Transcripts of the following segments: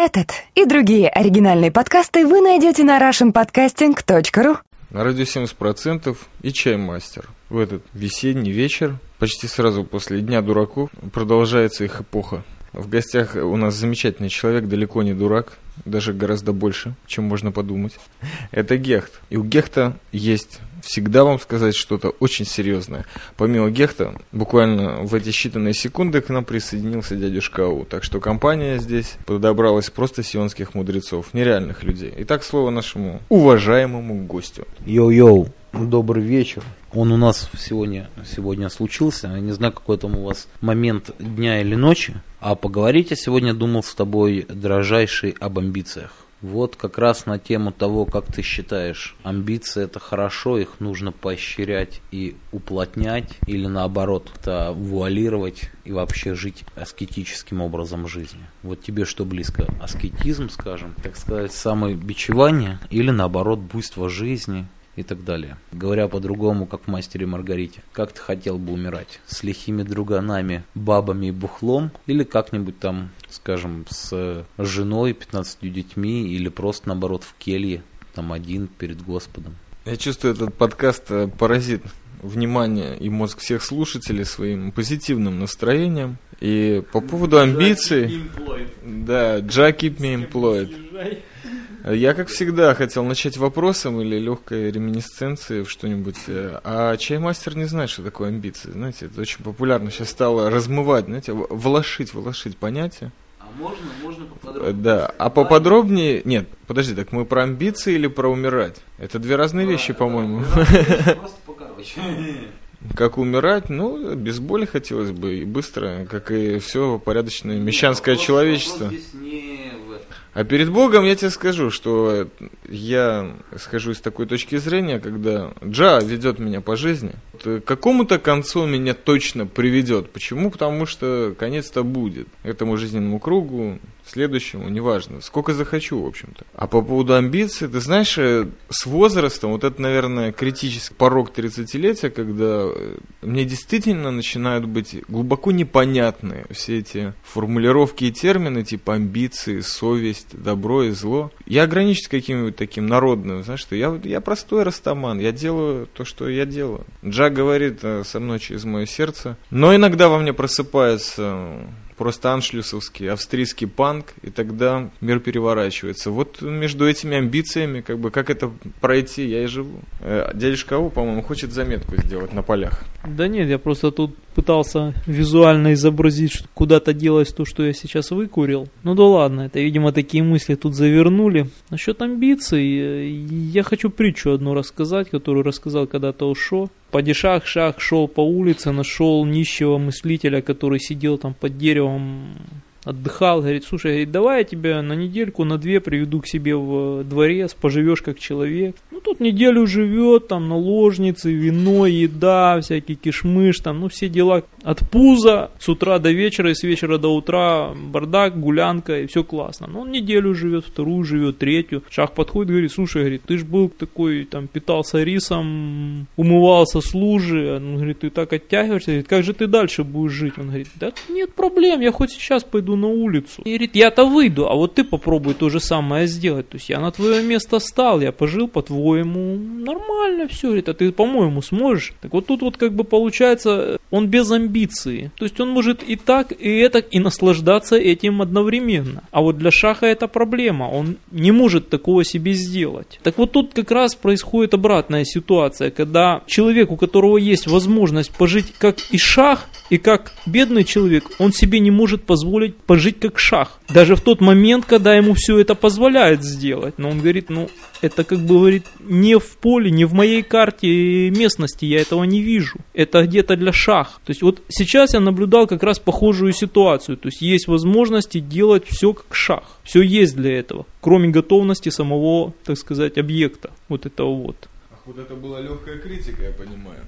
Этот и другие оригинальные подкасты вы найдете на russianpodcasting.ru На радио 70% и чаймастер. В этот весенний вечер, почти сразу после Дня дураков, продолжается их эпоха. В гостях у нас замечательный человек, далеко не дурак, даже гораздо больше, чем можно подумать. Это Гехт. И у Гехта есть всегда вам сказать что-то очень серьезное. Помимо Гехта, буквально в эти считанные секунды к нам присоединился дядюшка Ау. Так что компания здесь подобралась просто сионских мудрецов, нереальных людей. Итак, слово нашему уважаемому гостю. Йоу-йоу, добрый вечер. Он у нас сегодня, сегодня случился. Я не знаю, какой там у вас момент дня или ночи. А поговорить я сегодня думал с тобой, дрожайший, об амбициях. Вот как раз на тему того, как ты считаешь, амбиции это хорошо, их нужно поощрять и уплотнять, или наоборот, это вуалировать и вообще жить аскетическим образом жизни. Вот тебе что близко? Аскетизм, скажем, так сказать, самобичевание или наоборот буйство жизни, и так далее. Говоря по-другому, как в «Мастере Маргарите». Как ты хотел бы умирать? С лихими друганами, бабами и бухлом? Или как-нибудь там, скажем, с женой, 15 детьми? Или просто, наоборот, в келье, там один перед Господом? Я чувствую, этот подкаст э, поразит внимание и мозг всех слушателей своим позитивным настроением. И по поводу амбиций... Да, Jack keep me employed. Я, как всегда, хотел начать вопросом или легкой реминисценцией в что-нибудь. э, А чаймастер не знает, что такое амбиции. Знаете, это очень популярно сейчас стало размывать, знаете, волошить, волошить понятие. А можно, можно поподробнее? Да, а поподробнее... Нет, подожди, так мы про амбиции или про умирать? Это две разные вещи, по-моему. Просто покороче. Как умирать, ну, без боли хотелось бы, и быстро, как и все порядочное мещанское Вопрос- человечество. вопрос здесь не в этом. А перед Богом я тебе скажу, что я схожу из такой точки зрения, когда Джа ведет меня по жизни, то к какому-то концу меня точно приведет. Почему? Потому что конец-то будет. Этому жизненному кругу, следующему, неважно. Сколько захочу, в общем-то. А по поводу амбиций, ты знаешь, э, с возрастом, вот это, наверное, критический порог 30-летия, когда э, мне действительно начинают быть глубоко непонятны все эти формулировки и термины, типа амбиции, совесть, добро и зло. Я ограничусь каким-нибудь таким народным, знаешь, что я, я простой растаман, я делаю то, что я делаю. Джак говорит э, со мной через мое сердце, но иногда во мне просыпается просто аншлюсовский, австрийский панк, и тогда мир переворачивается. Вот между этими амбициями, как бы, как это пройти, я и живу. Э, Дядюшка Ау, по-моему, хочет заметку сделать на полях. Да нет, я просто тут пытался визуально изобразить, что куда-то делать то, что я сейчас выкурил. Ну да ладно, это, видимо, такие мысли тут завернули. Насчет амбиций, э, я хочу притчу одну рассказать, которую рассказал когда-то Ушо. Падишах Шах шел по улице, нашел нищего мыслителя, который сидел там под деревом, отдыхал, говорит, слушай, говорит, давай я тебя на недельку, на две приведу к себе в дворец, поживешь как человек. Ну, тут неделю живет, там, наложницы, вино, еда, всякий кишмыш, там, ну, все дела от пуза с утра до вечера и с вечера до утра бардак, гулянка, и все классно. Но он неделю живет, вторую живет, третью. Шах подходит, говорит, слушай, говорит, ты ж был такой, там, питался рисом, умывался с лужи, он говорит, ты так оттягиваешься, говорит, как же ты дальше будешь жить? Он говорит, да нет проблем, я хоть сейчас пойду на улицу. И говорит, я-то выйду, а вот ты попробуй то же самое сделать. То есть я на твое место стал, я пожил по-твоему, нормально все, говорит, а ты, по-моему, сможешь. Так вот тут вот как бы получается, он без амбиции. То есть он может и так, и это, и наслаждаться этим одновременно. А вот для Шаха это проблема, он не может такого себе сделать. Так вот тут как раз происходит обратная ситуация, когда человек, у которого есть возможность пожить как и Шах, и как бедный человек, он себе не может позволить пожить как Шах. Даже в тот момент, когда ему все это позволяет сделать. Но он говорит, ну, это как бы говорит, не в поле, не в моей карте местности, я этого не вижу. Это где-то для шах. То есть вот сейчас я наблюдал как раз похожую ситуацию. То есть есть возможности делать все как шах. Все есть для этого, кроме готовности самого, так сказать, объекта. Вот этого вот. Ах, вот это была легкая критика, я понимаю.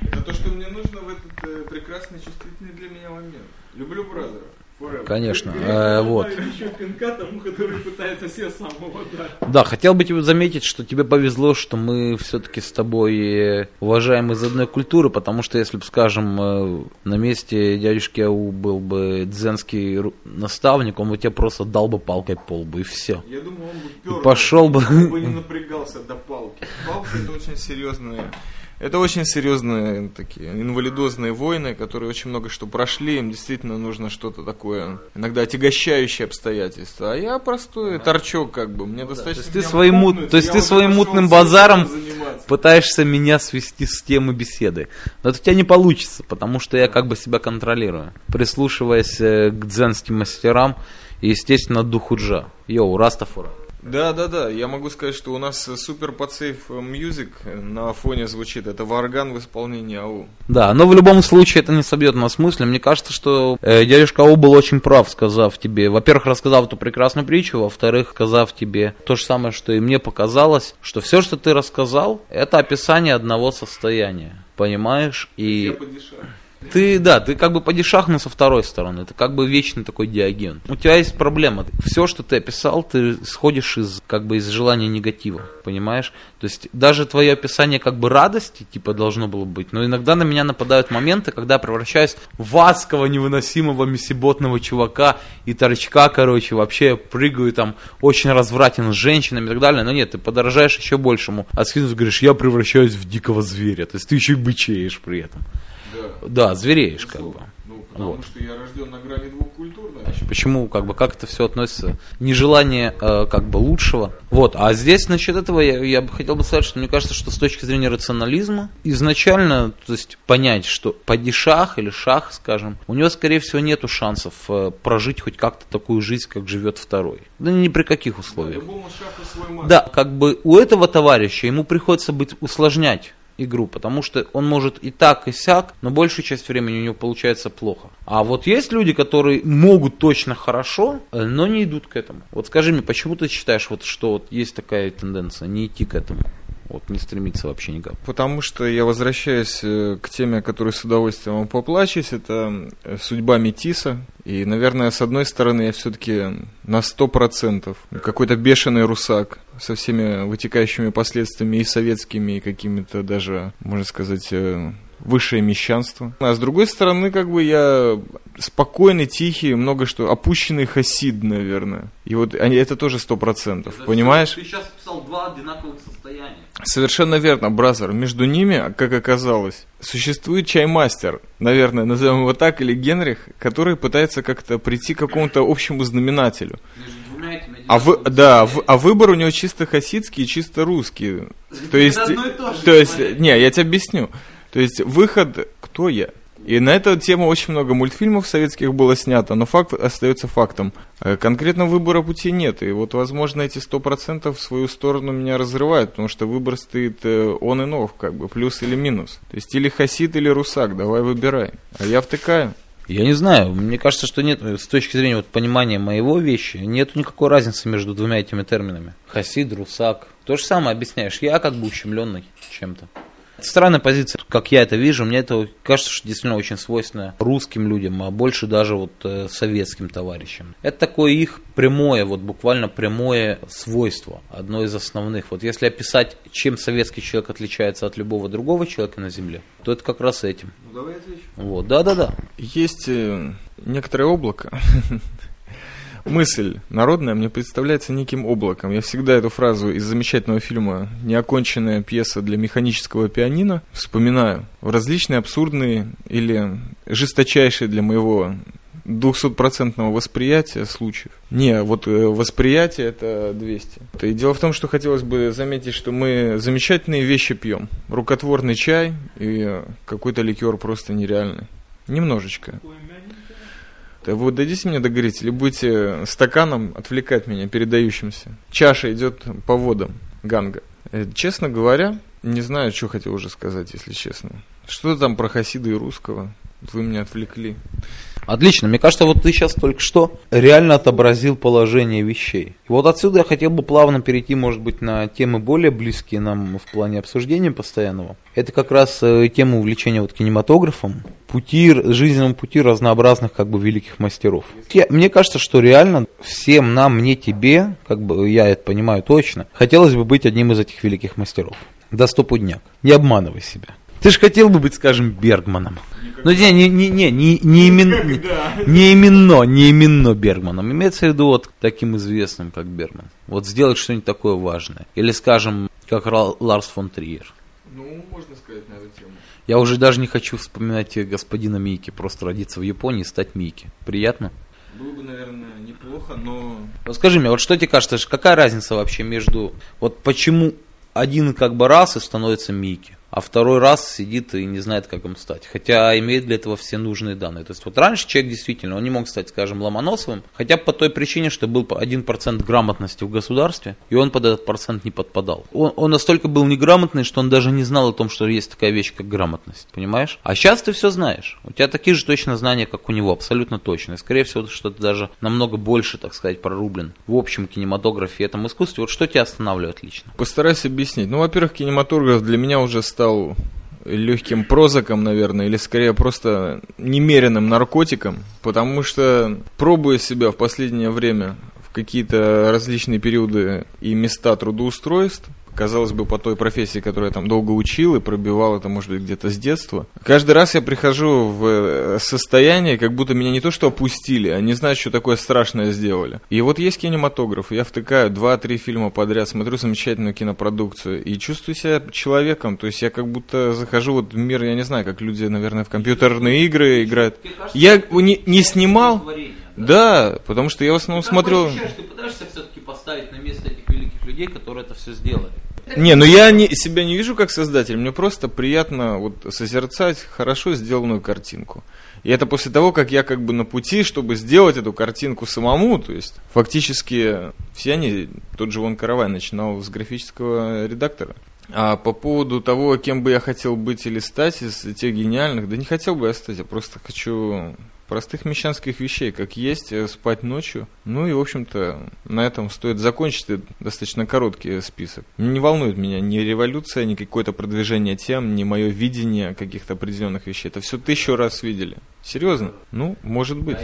Это то, что мне нужно в этот э, прекрасный, чувствительный для меня момент. Люблю бразера. Конечно. Э, вот. тому, который пытается самого. Да, хотел бы тебе заметить, что тебе повезло, что мы все-таки с тобой э, уважаем из одной культуры, потому что если бы, скажем, э, на месте дядюшки Ау был бы дзенский наставник, он бы тебе просто дал бы палкой по лбу, и все. Я думаю, он бы пёр, пошел бы. он бы не напрягался до палки. Палка это очень серьезные. Это очень серьезные такие инвалидозные войны, которые очень много что прошли, им действительно нужно что-то такое, иногда отягощающее обстоятельства. А я простой торчок, как бы, мне достаточно. есть ты своим мут- то есть ты своим мутным базаром. Пытаешься меня свести с темы беседы. Но это у тебя не получится, потому что я как бы себя контролирую. Прислушиваясь э, к дзенским мастерам и, естественно, духу Джа. Йоу, Растафара. Да, да, да. Я могу сказать, что у нас супер positive music на фоне звучит. Это варган в исполнении АУ. Да, но в любом случае это не собьет нас мысли. Мне кажется, что э, дядюшка Ау был очень прав, сказав тебе, во-первых, рассказав эту прекрасную притчу, во-вторых, сказав тебе то же самое, что и мне показалось, что все, что ты рассказал, это описание одного состояния. Понимаешь? И подешаю. Ты, да, ты как бы падишах, но со второй стороны. Ты как бы вечный такой диаген. У тебя есть проблема. Все, что ты описал, ты сходишь из как бы из желания негатива. Понимаешь? То есть даже твое описание как бы радости, типа, должно было быть. Но иногда на меня нападают моменты, когда я превращаюсь в адского невыносимого месиботного чувака и торчка, короче, вообще прыгаю там, очень развратен с женщинами и так далее. Но нет, ты подорожаешь еще большему. А скинув говоришь, я превращаюсь в дикого зверя. То есть ты еще и бычеешь при этом. Да. Звереешь как бы. Ну, потому Вот. что я рожден на грани двух культур, значит. Почему, как бы, как это все относится? Нежелание, э, как бы, лучшего. Вот, а здесь, насчет этого, я, я бы хотел бы сказать, что мне кажется, что с точки зрения рационализма, изначально, то есть, понять, что падишах или шах, скажем, у него, скорее всего, нету шансов э, прожить хоть как-то такую жизнь, как живет второй. Да ни при каких условиях. Да, как бы у этого товарища ему приходится быть усложнять игру, потому что он может и так, и сяк, но большую часть времени у него получается плохо. А вот есть люди, которые могут точно хорошо, э, но не идут к этому. Вот скажи мне, почему ты считаешь, вот, что вот есть такая тенденция, не идти к этому? Вот не стремиться вообще никак. Потому что я возвращаюсь э, к теме, о которой с удовольствием вам поплачусь, это э, судьба Метиса. И, наверное, с одной стороны, я все-таки на 100% какой-то бешеный русак со всеми вытекающими последствиями и советскими, и какими-то даже, можно сказать, э, высшее мещанство. А с другой стороны, как бы я спокойный, тихий, много что, опущенный хасид, наверное. И вот они, это тоже сто процентов, понимаешь? Ты сейчас писал два одинаковых состояния. Совершенно верно, Brother. Между ними, как оказалось, существует чаймастер, наверное, назовем его так, или Генрих, который пытается как-то прийти к какому-то общему знаменателю. А, вы, да, в- а выбор у него чисто хасидский и чисто русский. То есть, то то есть, не, я тебе объясню. То есть выход, кто я? И на эту тему очень много мультфильмов советских было снято, но факт остается фактом. Э, Конкретно выбора пути нет. И вот, возможно, эти 100% в свою сторону меня разрывают, потому что выбор стоит он и нов, как бы, плюс или минус. То есть или хасид, или русак, давай выбирай. А я втыкаю. Я не знаю, мне кажется, что нет, с точки зрения вот понимания моего вещи, нет никакой разницы между двумя этими терминами. Хасид, русак. То же самое объясняешь. Я как бы ущемленный чем-то. Это странная позиция, как я это вижу. Мне это кажется, что действительно очень свойственно русским людям, а больше даже вот э, советским товарищам. Это такое их прямое, вот буквально прямое свойство, одно из основных. Вот если описать, чем советский человек отличается от любого другого человека на Земле, то это как раз этим. Ну, давай отвечу. Вот, да-да-да. Есть э, некоторое облако. Мысль народная мне представляется неким облаком. Я всегда эту фразу из замечательного фильма «Неоконченная пьеса для механического пианино» вспоминаю в различные абсурдные или жесточайшие для моего 200% восприятия случаев. Не, вот э, восприятие это 200. И дело в том, что хотелось бы заметить, что мы замечательные вещи пьем. Рукотворный чай и какой-то ликер просто нереальный. Немножечко. Да вы дадите мне договорить, или будете стаканом отвлекать меня, передающимся? Чаша идет по водам Ганга. Э, Честно говоря, не знаю, что хотел уже сказать, если честно. Что там про Хасида и русского? Вы меня отвлекли. Отлично. Мне кажется, вот ты сейчас только что реально отобразил положение вещей. И вот отсюда я хотел бы плавно перейти, может быть, на темы более близкие нам в плане обсуждения постоянного. Это как раз э, тема увлечения вот кинематографом, пути, жизненному пути разнообразных как бы великих мастеров. Я, мне кажется, что реально всем нам, мне, тебе, как бы я это понимаю точно, хотелось бы быть одним из этих великих мастеров. До стопудняк. Не обманывай себя. Ты же хотел бы быть, скажем, Бергманом. Ну, не, не, не, не, не, не, имен, не, именно, не именно Бергманом. Имеется в виду вот таким известным, как Бергман. Вот сделать что-нибудь такое важное. Или, скажем, как Ларс фон Триер. Ну, можно сказать на эту тему. Я уже даже не хочу вспоминать господина Мики, просто родиться в Японии и стать Мики. Приятно? Было бы, наверное, неплохо, но... Вот скажи мне, вот что тебе кажется, какая разница вообще между... Вот почему один как бы раз и становится Мики? А второй раз сидит и не знает, как им стать. Хотя имеет для этого все нужные данные. То есть вот раньше человек действительно, он не мог стать, скажем, Ломоносовым, хотя по той причине, что был 1% грамотности в государстве, и он под этот процент не подпадал. Он, он настолько был неграмотный, что он даже не знал о том, что есть такая вещь, как грамотность, понимаешь? А сейчас ты все знаешь. У тебя такие же точно знания, как у него, абсолютно точно. И скорее всего, что ты даже намного больше, так сказать, прорублен в общем кинематографе и этом искусстве. Вот что тебя останавливает лично? Постараюсь объяснить. Ну, во-первых, кинематограф для меня уже стал стал легким прозаком, наверное, или скорее просто немеренным наркотиком, потому что пробуя себя в последнее время в какие-то различные периоды и места трудоустройств, казалось бы, по той профессии, которую я там долго учил и пробивал это, может быть, где-то с детства. Каждый раз я прихожу в э, состояние, как будто меня не то что опустили, а не знают, что такое страшное сделали. И вот есть кинематограф, я втыкаю два-три фильма подряд, смотрю замечательную кинопродукцию и чувствую себя человеком, то есть я как будто захожу вот в мир, я не знаю, как люди, наверное, в компьютерные игры играют. Я не, не снимал... Да, потому что я в основном смотрел... Ты пытаешься все-таки поставить на место этих великих людей, которые это все сделали? Не, ну я не, себя не вижу как создатель, мне просто приятно вот созерцать хорошо сделанную картинку. И это после того, как я как бы на пути, чтобы сделать эту картинку самому, то есть фактически все они, тот же Вон Каравай начинал с графического редактора. А по поводу того, кем бы я хотел быть или стать из тех гениальных, да не хотел бы я стать, я просто хочу простых мещанских вещей, как есть, э, спать ночью. Ну и, в общем-то, на этом стоит закончить достаточно короткий список. Не волнует меня ни революция, ни какое-то продвижение тем, ни мое видение каких-то определенных вещей. Это все тысячу раз видели. Серьезно? Ну, может быть.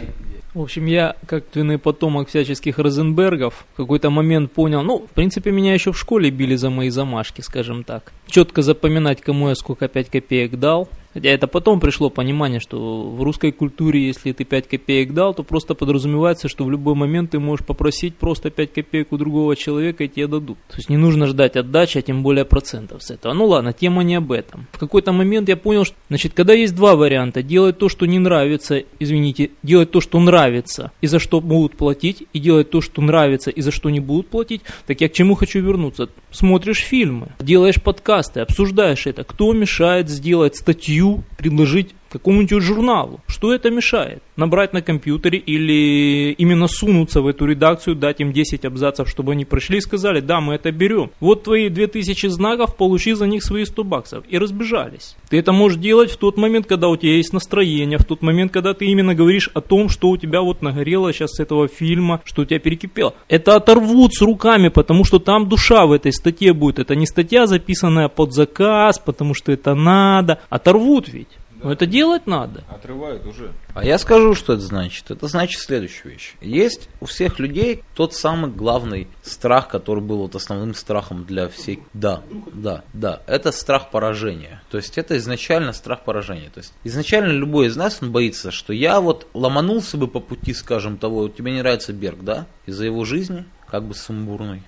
В общем, я, как твиный потомок всяческих Розенбергов, в какой-то момент понял, ну, в принципе, меня еще в школе били за мои замашки, скажем так. Четко запоминать, кому я сколько 5 копеек дал, Хотя это потом пришло понимание, что в русской культуре, если ты 5 копеек дал, то просто подразумевается, что в любой момент ты можешь попросить просто 5 копеек у другого человека и тебе дадут. То есть не нужно ждать отдачи, а тем более процентов с этого. Ну ладно, тема не об этом. В какой-то момент я понял, что, значит, когда есть два варианта, делать то, что не нравится, извините, делать то, что нравится и за что будут платить, и делать то, что нравится и за что не будут платить, так я к чему хочу вернуться? Смотришь фильмы, делаешь подкасты, обсуждаешь это. Кто мешает сделать статью предложить какому-нибудь журналу. Что это мешает? Набрать на компьютере или именно сунуться в эту редакцию, дать им 10 абзацев, чтобы они пришли и сказали, да, мы это берем. Вот твои 2000 знаков, получи за них свои 100 баксов. И разбежались. Ты это можешь делать в тот момент, когда у тебя есть настроение, в тот момент, когда ты именно говоришь о том, что у тебя вот нагорело сейчас с этого фильма, что у тебя перекипело. Это оторвут с руками, потому что там душа в этой статье будет. Это не статья, записанная под заказ, потому что это надо. Оторвут ведь. Но это делать надо. Отрывают уже. А я скажу, что это значит. Это значит следующую вещь. Есть у всех людей тот самый главный страх, который был вот основным страхом для всей... Да, да, да. Это страх поражения. То есть это изначально страх поражения. То есть изначально любой из нас, он боится, что я вот ломанулся бы по пути, скажем, того, тебе не нравится Берг, да? Из-за его жизни, как бы сумбурной.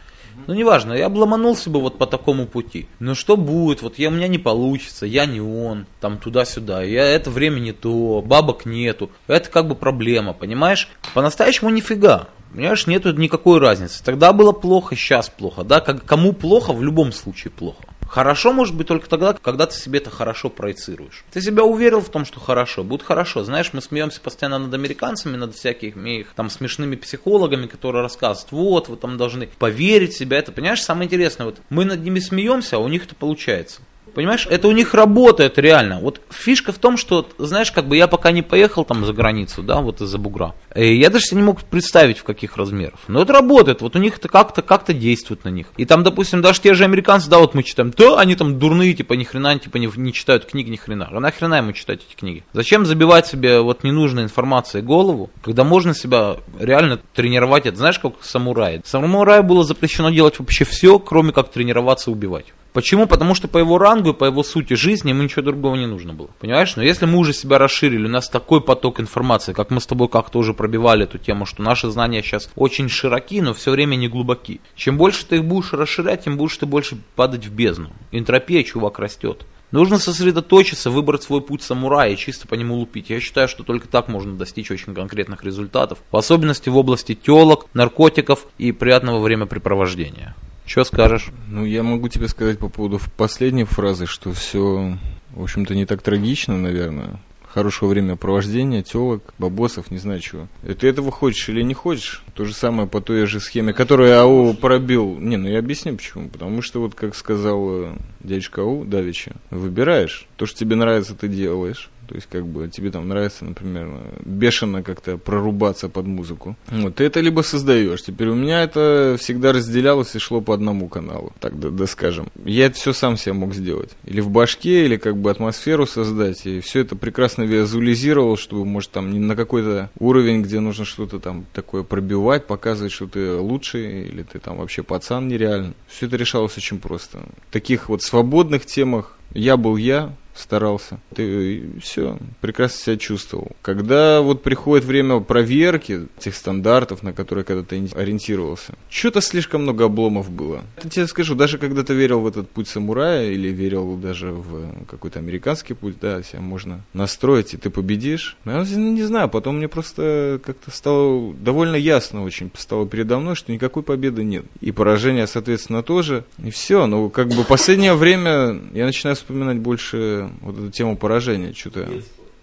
Ну, неважно, я обломанулся бы вот по такому пути. Но что будет? Вот я, у меня не получится, я не он, там туда-сюда. Я, это время не то, бабок нету. Это как бы проблема, понимаешь? По-настоящему нифига. Понимаешь, нету никакой разницы. Тогда было плохо, сейчас плохо. Да? Как, кому плохо, в любом случае плохо. Хорошо может быть только тогда, когда ты себе это хорошо проецируешь. Ты себя уверил в том, что хорошо, будет хорошо. Знаешь, мы смеемся постоянно над американцами, над всякими их там смешными психологами, которые рассказывают, вот, вы там должны поверить в себя. Это, понимаешь, самое интересное, вот мы над ними смеемся, а у них это получается. Понимаешь, это у них работает реально. Вот фишка в том, что, знаешь, как бы я пока не поехал там за границу, да, вот из-за бугра. И я даже себе не мог представить, в каких размерах. Но это работает, вот у них это как-то как-то действует на них. И там, допустим, даже те же американцы, да, вот мы читаем, да, они там дурные, типа, ни хрена, типа, не, не читают книг, ни хрена. А нахрена ему читать эти книги? Зачем забивать себе вот ненужной информацией голову, когда можно себя реально тренировать? Это знаешь, как самурай. Самураю было запрещено делать вообще все, кроме как тренироваться убивать. Почему? Потому что по его рангу и по его сути жизни ему ничего другого не нужно было. Понимаешь? Но если мы уже себя расширили, у нас такой поток информации, как мы с тобой как-то уже пробивали эту тему, что наши знания сейчас очень широки, но все время не глубоки. Чем больше ты их будешь расширять, тем будешь ты больше падать в бездну. Энтропия, чувак, растет. Нужно сосредоточиться, выбрать свой путь самурая и чисто по нему лупить. Я считаю, что только так можно достичь очень конкретных результатов, в особенности в области телок, наркотиков и приятного времяпрепровождения. Что скажешь? Ну, я могу тебе сказать по поводу последней фразы, что все, в общем-то, не так трагично, наверное. Хорошего времяпровождения, телок, бабосов, не знаю чего. И ты этого хочешь или не хочешь? То же самое по той же схеме, которую АО пробил. Не, ну я объясню почему. Потому что, вот как сказал э, дядечка АО Давича, выбираешь. То, что тебе нравится, ты делаешь. То есть, как бы, тебе там нравится, например, бешено как-то прорубаться под музыку. Вот, ты это либо создаешь. Теперь у меня это всегда разделялось и шло по одному каналу, так да, да скажем. Я это все сам себе мог сделать. Или в башке, или как бы атмосферу создать. И все это прекрасно визуализировал, чтобы, может, там не на какой-то уровень, где нужно что-то там такое пробивать, показывать, что ты лучший, или ты там вообще пацан нереально. Все это решалось очень просто. В таких вот свободных темах я был я, старался. Ты все, прекрасно себя чувствовал. Когда вот приходит время проверки этих стандартов, на которые когда то ориентировался, что-то слишком много обломов было. Я тебе скажу, даже когда ты верил в этот путь самурая или верил даже в какой-то американский путь, да, себя можно настроить, и ты победишь. Но я не знаю, потом мне просто как-то стало довольно ясно очень, стало передо мной, что никакой победы нет. И поражение, соответственно, тоже. И все. Ну, как бы последнее время я начинаю вспоминать больше вот эту тему поражения, что-то...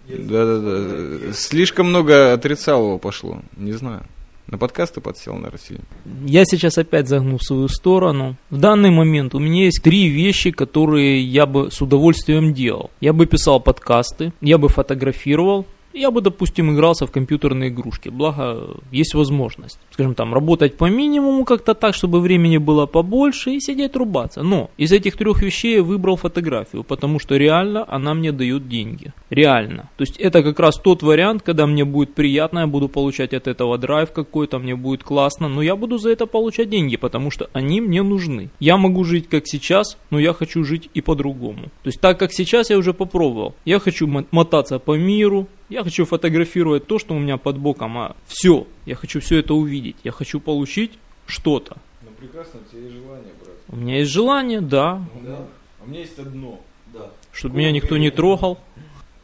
Да-да-да. Слишком много отрицалого пошло. Не знаю. На подкасты подсел на Россию. Я сейчас опять загну в свою сторону. В данный момент у меня есть три вещи, которые я бы с удовольствием делал. Я бы писал подкасты, я бы фотографировал, я бы, допустим, игрался в компьютерные игрушки, благо есть возможность, скажем там, работать по минимуму как-то так, чтобы времени было побольше и сидеть рубаться. Но из этих трех вещей я выбрал фотографию, потому что реально она мне дает деньги. Реально. То есть это как раз тот вариант, когда мне будет приятно, я буду получать от этого драйв какой-то, мне будет классно, но я буду за это получать деньги, потому что они мне нужны. Я могу жить как сейчас, но я хочу жить и по-другому. То есть так как сейчас я уже попробовал. Я хочу мотаться по миру, я хочу фотографировать то, что у меня под боком, а все. Я хочу все это увидеть. Я хочу получить что-то. Ну прекрасно, у тебя есть желание, брат. У меня есть желание, да. да. А у меня есть одно. Да. Чтобы меня никто не трогал.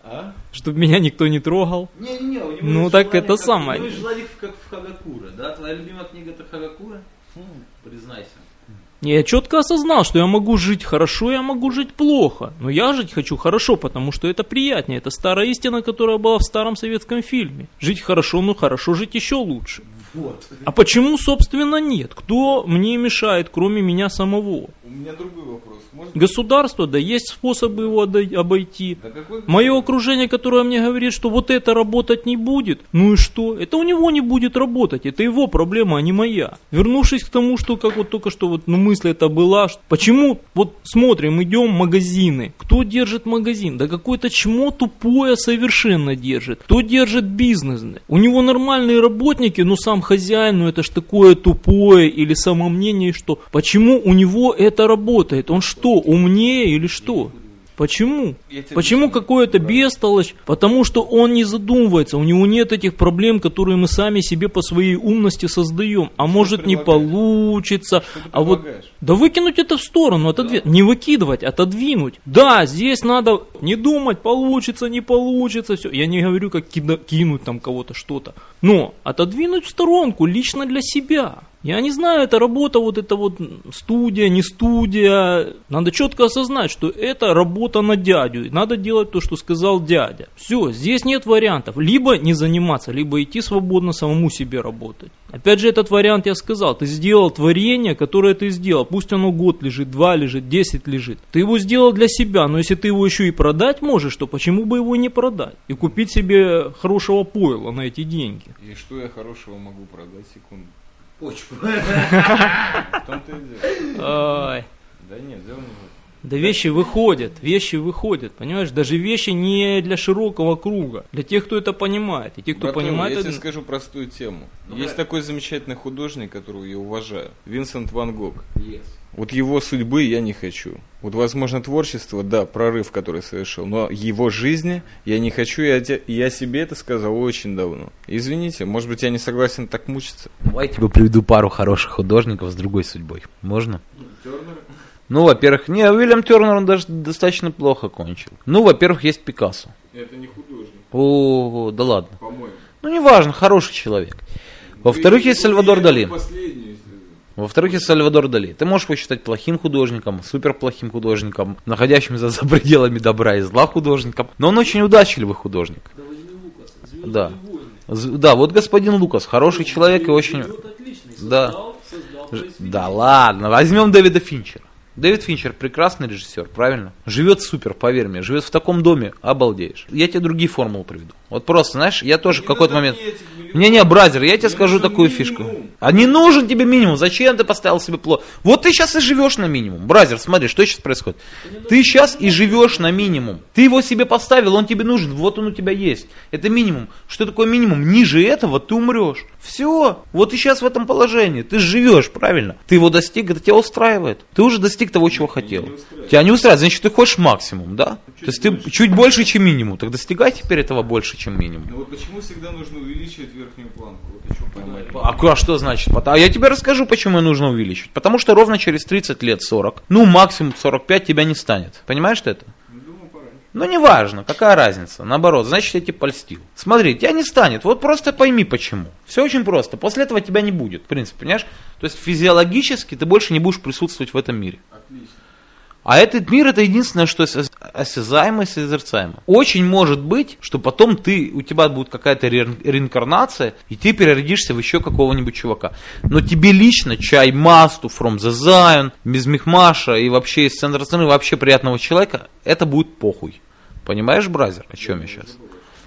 А? Чтобы меня никто не трогал. Не-не-не, у него Ну так это как, самое. У него желание как в Хагакура, да? Твоя любимая книга это Хагакура? Хм, признайся. Я четко осознал, что я могу жить хорошо, я могу жить плохо. Но я жить хочу хорошо, потому что это приятнее. Это старая истина, которая была в старом советском фильме. Жить хорошо, но хорошо жить еще лучше. Вот. А почему, собственно, нет? Кто мне мешает, кроме меня самого? У меня другой вопрос. Может... Государство, да, есть способы его обойти. Да Мое окружение, которое мне говорит, что вот это работать не будет, ну и что? Это у него не будет работать, это его проблема, а не моя. Вернувшись к тому, что как вот только что вот ну, мысль это была, что, почему вот смотрим, идем в магазины, кто держит магазин? Да какой-то чмо тупое совершенно держит. Кто держит бизнес? У него нормальные работники, но сам хозяин, ну это ж такое тупое или самомнение, что почему у него это работает? Он что, умнее или что? Почему? Почему какой-то бестолочь? Потому что он не задумывается, у него нет этих проблем, которые мы сами себе по своей умности создаем. А что может не получится. А вот да выкинуть это в сторону, отодвинуть. Да. Не выкидывать, отодвинуть. Да, здесь надо не думать, получится, не получится, все. Я не говорю, как кинуть там кого-то что-то. Но отодвинуть в сторонку лично для себя. Я не знаю, это работа, вот это вот студия, не студия. Надо четко осознать, что это работа на дядю. Надо делать то, что сказал дядя. Все, здесь нет вариантов. Либо не заниматься, либо идти свободно самому себе работать. Опять же, этот вариант я сказал. Ты сделал творение, которое ты сделал. Пусть оно год лежит, два лежит, десять лежит. Ты его сделал для себя, но если ты его еще и продать можешь, то почему бы его не продать? И купить себе хорошего пойла на эти деньги. И что я хорошего могу продать? Секунду. Почку. Да нет, дело не. Да вещи выходят, вещи выходят, понимаешь? Даже вещи не для широкого круга, для тех, кто это понимает. И те, кто Братан, понимает я это... тебе скажу простую тему. Ну, Есть да. такой замечательный художник, которого я уважаю. Винсент Ван Гог. Вот его судьбы я не хочу. Вот, возможно, творчество, да, прорыв, который совершил, но его жизни я не хочу, я, те- я себе это сказал очень давно. Извините, может быть, я не согласен так мучиться. Давай я тебе приведу пару хороших художников с другой судьбой. Можно? Ну, во-первых, не, Уильям Тернер, он даже достаточно плохо кончил. Ну, во-первых, есть Пикассо. Это не художник, О, да ладно. по-моему. Ну, неважно, хороший человек. Во-вторых, есть Сальвадор Дали. Последний. Во-вторых, есть Сальвадор Дали. Ты можешь его считать плохим художником, супер плохим художником, находящимся за пределами добра и зла художником. Но он очень удачливый художник. Да. З- Да, вот господин Лукас, хороший человек и очень... Да. Ж- Да ладно, возьмем Дэвида Финчера. Дэвид Финчер прекрасный режиссер, правильно? Живет супер, поверь мне, живет в таком доме, обалдеешь. Я тебе другие формулы приведу. Вот просто, знаешь, я тоже в какой-то момент... Не-не, brother, я тебе скажу нужен такую минимум. фишку. А не нужен тебе минимум, зачем ты поставил себе плод? Вот ты сейчас и живешь на минимум. Brother, смотри, что сейчас происходит. Ты сейчас и живешь на минимум. Ты его себе поставил, он тебе нужен, вот он у тебя есть. Это минимум. Что такое минимум? Ниже этого ты умрешь. Все. Вот ты сейчас в этом положении. Ты живешь, правильно? Ты его достиг, это тебя устраивает. Ты уже достиг того, чего хотел. Тебя не устраивает, значит, ты хочешь максимум, да? То есть ты чуть больше, чем минимум. Так достигай теперь этого больше, чем минимум. Ну вот почему всегда нужно увеличивать верхнюю планку? Вот. А, ку- а что значит? А я тебе расскажу, почему ее нужно увеличивать. Потому что ровно через 30 лет, 40, ну максимум 45 тебя не станет. Понимаешь ты это? Думаю, пора. Ну, неважно, какая разница. Наоборот, значит, я тебе польстил. Смотри, тебя не станет. Вот просто пойми, почему. Все очень просто. После этого тебя не будет. В принципе, понимаешь? То есть физиологически ты больше не будешь присутствовать в этом мире. Отлично. А этот мир это единственное, что ос- осязаемо и созерцаемо. Очень может быть, что потом ты, у тебя будет какая-то ре- реинкарнация, и ты переродишься в еще какого-нибудь чувака. Но тебе лично чай Масту, From the Zion, Мизмихмаша и вообще из центра страны, вообще приятного человека, это будет похуй. Понимаешь, бразер, о чем я сейчас?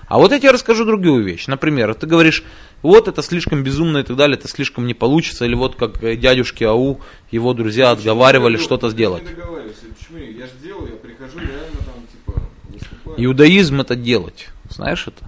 А вот я тебе расскажу другую вещь. Например, ты говоришь, вот это слишком безумно и так далее, это слишком не получится, или вот как э, дядюшки Ау, его друзья отговаривали что-то сделать. Я не. Почему? Я же делаю, я прихожу реально там, типа, выступаю. Иудаизм это делать. Знаешь это?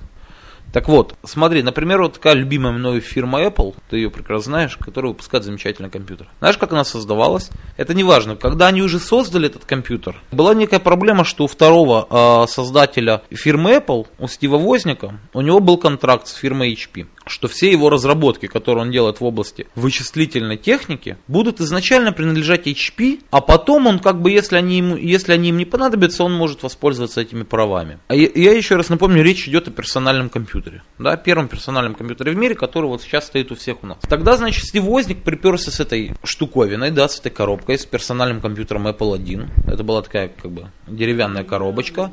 Так вот, смотри, например, вот такая любимая мною фирма Apple, ты ее прекрасно знаешь, которая выпускает замечательный компьютер. Знаешь, как она создавалась? Это не важно. Когда они уже создали этот компьютер, была некая проблема, что у второго э, создателя фирмы Apple, у Стива Возника, у него был контракт с фирмой HP что все его разработки, которые он делает в области вычислительной техники, будут изначально принадлежать HP, а потом он как бы, если они, ему, если они им не понадобятся, он может воспользоваться этими правами. А я, я еще раз напомню, речь идет о персональном компьютере. Да, первом персональном компьютере в мире, который вот сейчас стоит у всех у нас. Тогда, значит, Стив Возник приперся с этой штуковиной, да, с этой коробкой, с персональным компьютером Apple 1. Это была такая, как бы, деревянная коробочка.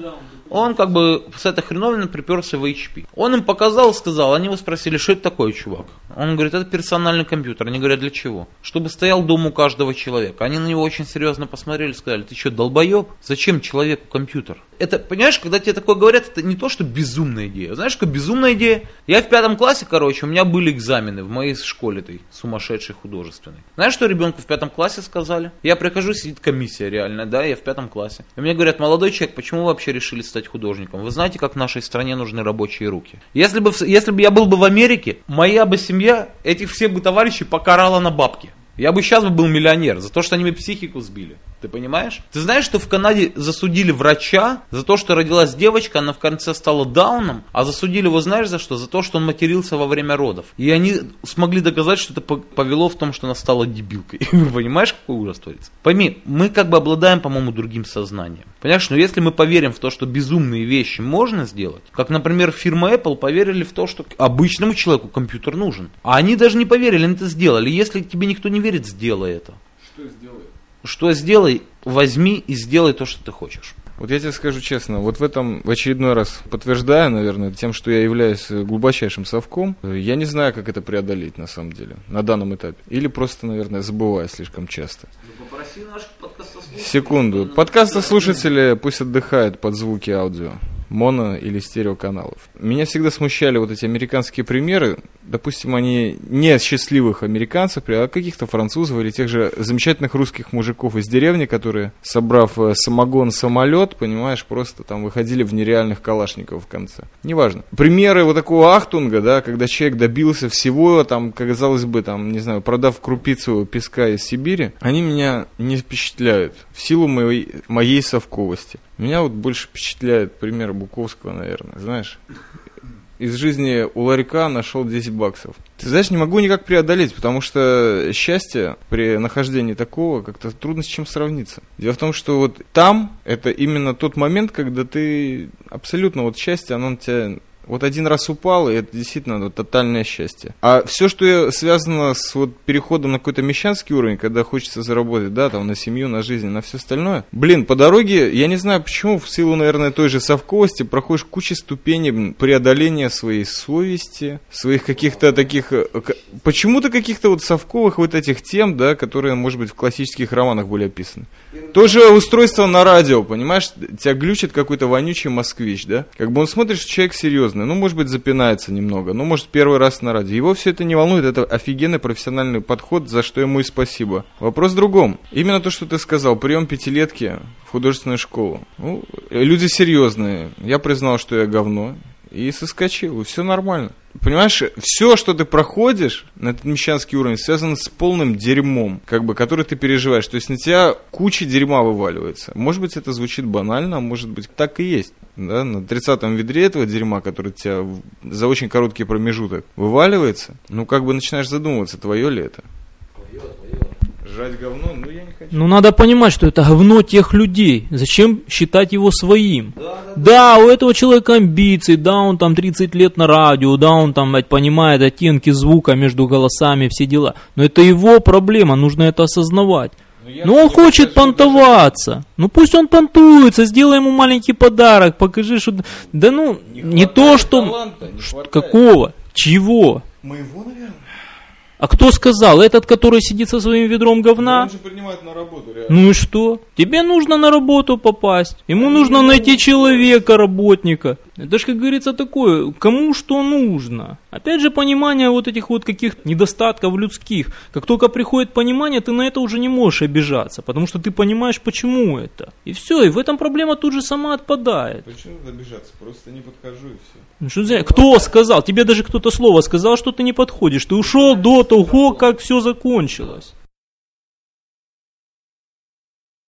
Он как бы с этой хреновиной приперся в HP. Он им показал, сказал, они его спросили, что это такое, чувак? Он говорит, это персональный компьютер. Они говорят, для чего? Чтобы стоял дома у каждого человека. Они на него очень серьезно посмотрели, сказали, ты что, долбоеб? Зачем человеку компьютер? Это, понимаешь, когда тебе такое говорят, это не то, что безумная идея. Знаешь, какая безумная идея? Я в пятом классе, короче, у меня были экзамены в моей школе этой, сумасшедшей художественной. Знаешь, что ребенку в пятом классе сказали? Я прихожу, сидит комиссия реально, да, я в пятом классе. И мне говорят, молодой человек, почему вы вообще решили стать художником? Вы знаете, как в нашей стране нужны рабочие руки? Если бы, если бы я был бы в Америке, моя бы семья этих всех бы товарищей покарала на бабки. Я бы сейчас бы был миллионер за то, что они мне психику сбили. Ты понимаешь? Ты знаешь, что в Канаде засудили врача за то, что родилась девочка, она в конце стала дауном, а засудили его, знаешь, за что? За то, что он матерился во время родов. И они смогли доказать, что это повело в том, что она стала дебилкой. Понимаешь, какой ужас творится? Пойми, мы как бы обладаем, по-моему, другим сознанием. Понимаешь, но если мы поверим в то, что безумные вещи можно сделать, как, например, фирма Apple поверили в то, что обычному человеку компьютер нужен. А они даже не поверили, они это сделали. Если тебе никто не верит, сделай это. Что сделай? Что сделай, возьми и сделай то, что ты хочешь. Вот я тебе скажу честно, вот в этом в очередной раз подтверждаю, наверное, тем, что я являюсь глубочайшим совком, я не знаю, как это преодолеть на самом деле, на данном этапе. Или просто, наверное, забываю слишком часто. Секунду. Подкастослушатели пусть отдыхают под звуки аудио моно- или стереоканалов. Меня всегда смущали вот эти американские примеры. Допустим, они не счастливых американцев, а каких-то французов или тех же замечательных русских мужиков из деревни, которые, собрав э, самогон, самолет, понимаешь, просто там выходили в нереальных калашников в конце. Неважно. Примеры вот такого ахтунга, да, когда человек добился всего, там, казалось бы, там, не знаю, продав крупицу песка из Сибири, они меня не впечатляют в силу моей, моей совковости. Меня вот больше впечатляет пример Буковского, наверное, знаешь. Из жизни у ларька нашел 10 баксов. Ты знаешь, не могу никак преодолеть, потому что счастье при нахождении такого как-то трудно с чем сравниться. Дело в том, что вот там это именно тот момент, когда ты абсолютно вот счастье, оно тебя вот один раз упал, и это действительно вот, тотальное счастье. А все, что связано с вот переходом на какой-то мещанский уровень, когда хочется заработать, да, там, на семью, на жизнь, на все остальное. Блин, по дороге, я не знаю почему, в силу, наверное, той же совковости, проходишь кучу ступеней преодоления своей совести, своих каких-то таких, э, почему-то каких-то вот совковых вот этих тем, да, которые, может быть, в классических романах были описаны. Тоже устройство на радио, понимаешь, тебя глючит какой-то вонючий москвич, да? Как бы он смотрит, что человек серьезный, ну, может быть, запинается немного, ну, может, первый раз на радио. Его все это не волнует, это офигенный профессиональный подход, за что ему и спасибо. Вопрос в другом. Именно то, что ты сказал, прием пятилетки в художественную школу. Ну, люди серьезные. Я признал, что я говно, и соскочил, и все нормально. Понимаешь, все, что ты проходишь на этот мещанский уровень, связано с полным дерьмом, как бы, который ты переживаешь. То есть на тебя куча дерьма вываливается. Может быть, это звучит банально, а может быть, так и есть. Да, на 30-м ведре этого дерьма, который тебя за очень короткий промежуток вываливается, ну, как бы начинаешь задумываться, твое ли это. Твое, твое жрать говно, ну я не хочу. Ну надо понимать, что это говно тех людей. Зачем считать его своим? Да, да, да. да у этого человека амбиции, да, он там 30 лет на радио, да, он там блядь, понимает оттенки звука между голосами, все дела. Но это его проблема, нужно это осознавать. Ну, ну он хочет понтоваться. Даже... Ну пусть он понтуется, сделай ему маленький подарок, покажи, что... Да ну, не, не то, что... Таланта, не Какого? Чего? Моего, наверное. А кто сказал? Этот, который сидит со своим ведром говна? он же принимает на работу, реально. Ну и что? Тебе нужно на работу попасть. Ему нужно найти человека, работника. Это же, как говорится, такое, кому что нужно. Опять же, понимание вот этих вот каких недостатков людских. Как только приходит понимание, ты на это уже не можешь обижаться, потому что ты понимаешь, почему это. И все, и в этом проблема тут же сама отпадает. Почему обижаться? Просто не подхожу и все. Ну, что за... Кто сказал? Тебе даже кто-то слово сказал, что ты не подходишь. Ты ушел до того, как все закончилось.